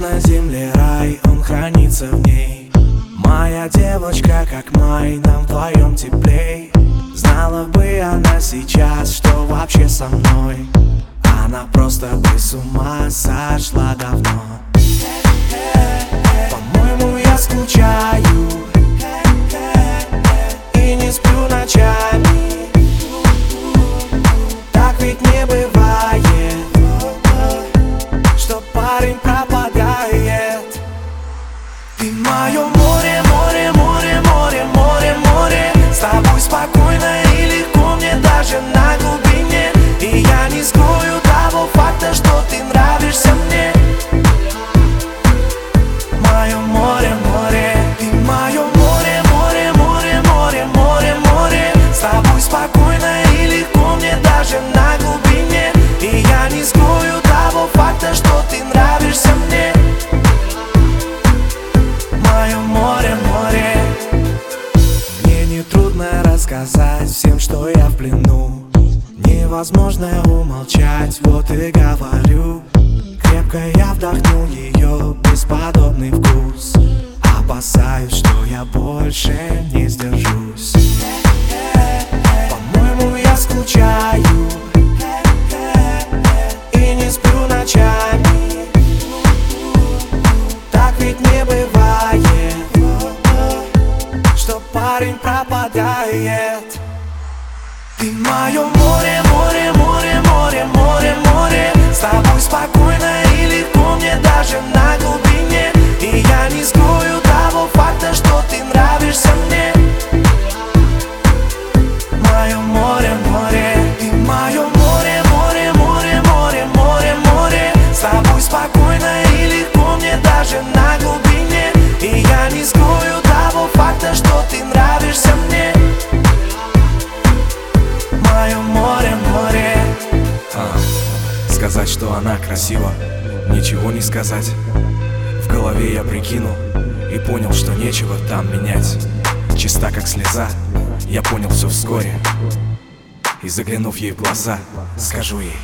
На земле рай, он хранится в ней. Моя девочка, как май, нам вдвоем теплей. Знала бы она сейчас, что вообще со мной. Она просто бы с ума сошла давно рассказать всем, что я в плену. Невозможно умолчать, вот и говорю. Крепко я вдохнул ее бесподобный вкус. Опасаюсь, что я больше не сдержусь. По-моему, я скучаю пропадает Ты мое море, море, море, море, море, море. С тобой сказать, что она красива, ничего не сказать. В голове я прикинул и понял, что нечего там менять. Чиста как слеза, я понял все вскоре. И заглянув ей в глаза, скажу ей